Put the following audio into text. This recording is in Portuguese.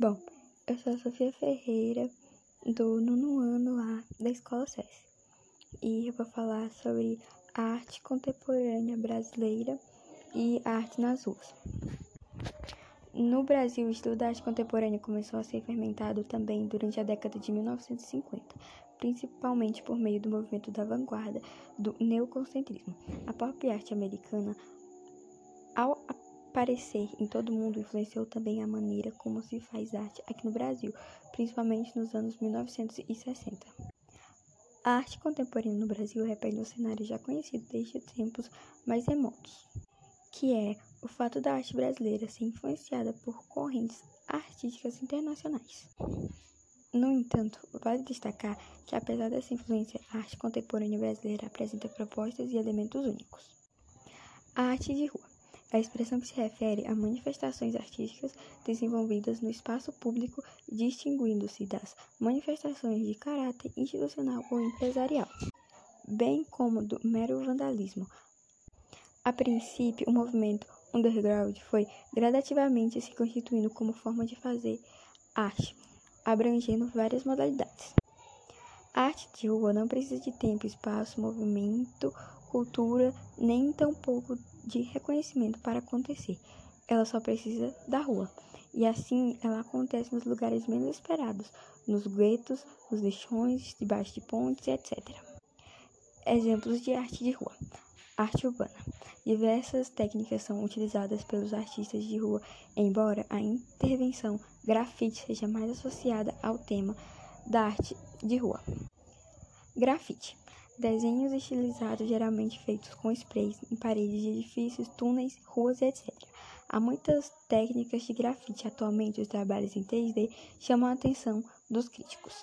Bom, eu sou a Sofia Ferreira, do nono ano A da Escola SES. E eu vou falar sobre arte contemporânea brasileira e arte nas ruas. No Brasil, o estudo da arte contemporânea começou a ser fermentado também durante a década de 1950, principalmente por meio do movimento da vanguarda do neoconcentrismo. A pop art americana, ao aparecer em todo mundo influenciou também a maneira como se faz arte aqui no Brasil, principalmente nos anos 1960. A arte contemporânea no Brasil repete um cenário já conhecido desde tempos mais remotos, que é o fato da arte brasileira ser influenciada por correntes artísticas internacionais. No entanto, vale destacar que, apesar dessa influência, a arte contemporânea brasileira apresenta propostas e elementos únicos. A arte de rua a expressão que se refere a manifestações artísticas desenvolvidas no espaço público, distinguindo-se das manifestações de caráter institucional ou empresarial, bem como do mero vandalismo. A princípio, o movimento underground foi gradativamente se constituindo como forma de fazer arte, abrangendo várias modalidades. A arte de rua não precisa de tempo, espaço, movimento, cultura, nem tampouco de reconhecimento para acontecer. Ela só precisa da rua. E assim ela acontece nos lugares menos esperados, nos guetos, nos lixões, debaixo de pontes, etc. Exemplos de arte de rua. Arte urbana. Diversas técnicas são utilizadas pelos artistas de rua, embora a intervenção grafite seja mais associada ao tema da arte de rua. Grafite Desenhos estilizados geralmente feitos com sprays em paredes de edifícios, túneis, ruas, etc. Há muitas técnicas de grafite atualmente, os trabalhos em 3D chamam a atenção dos críticos.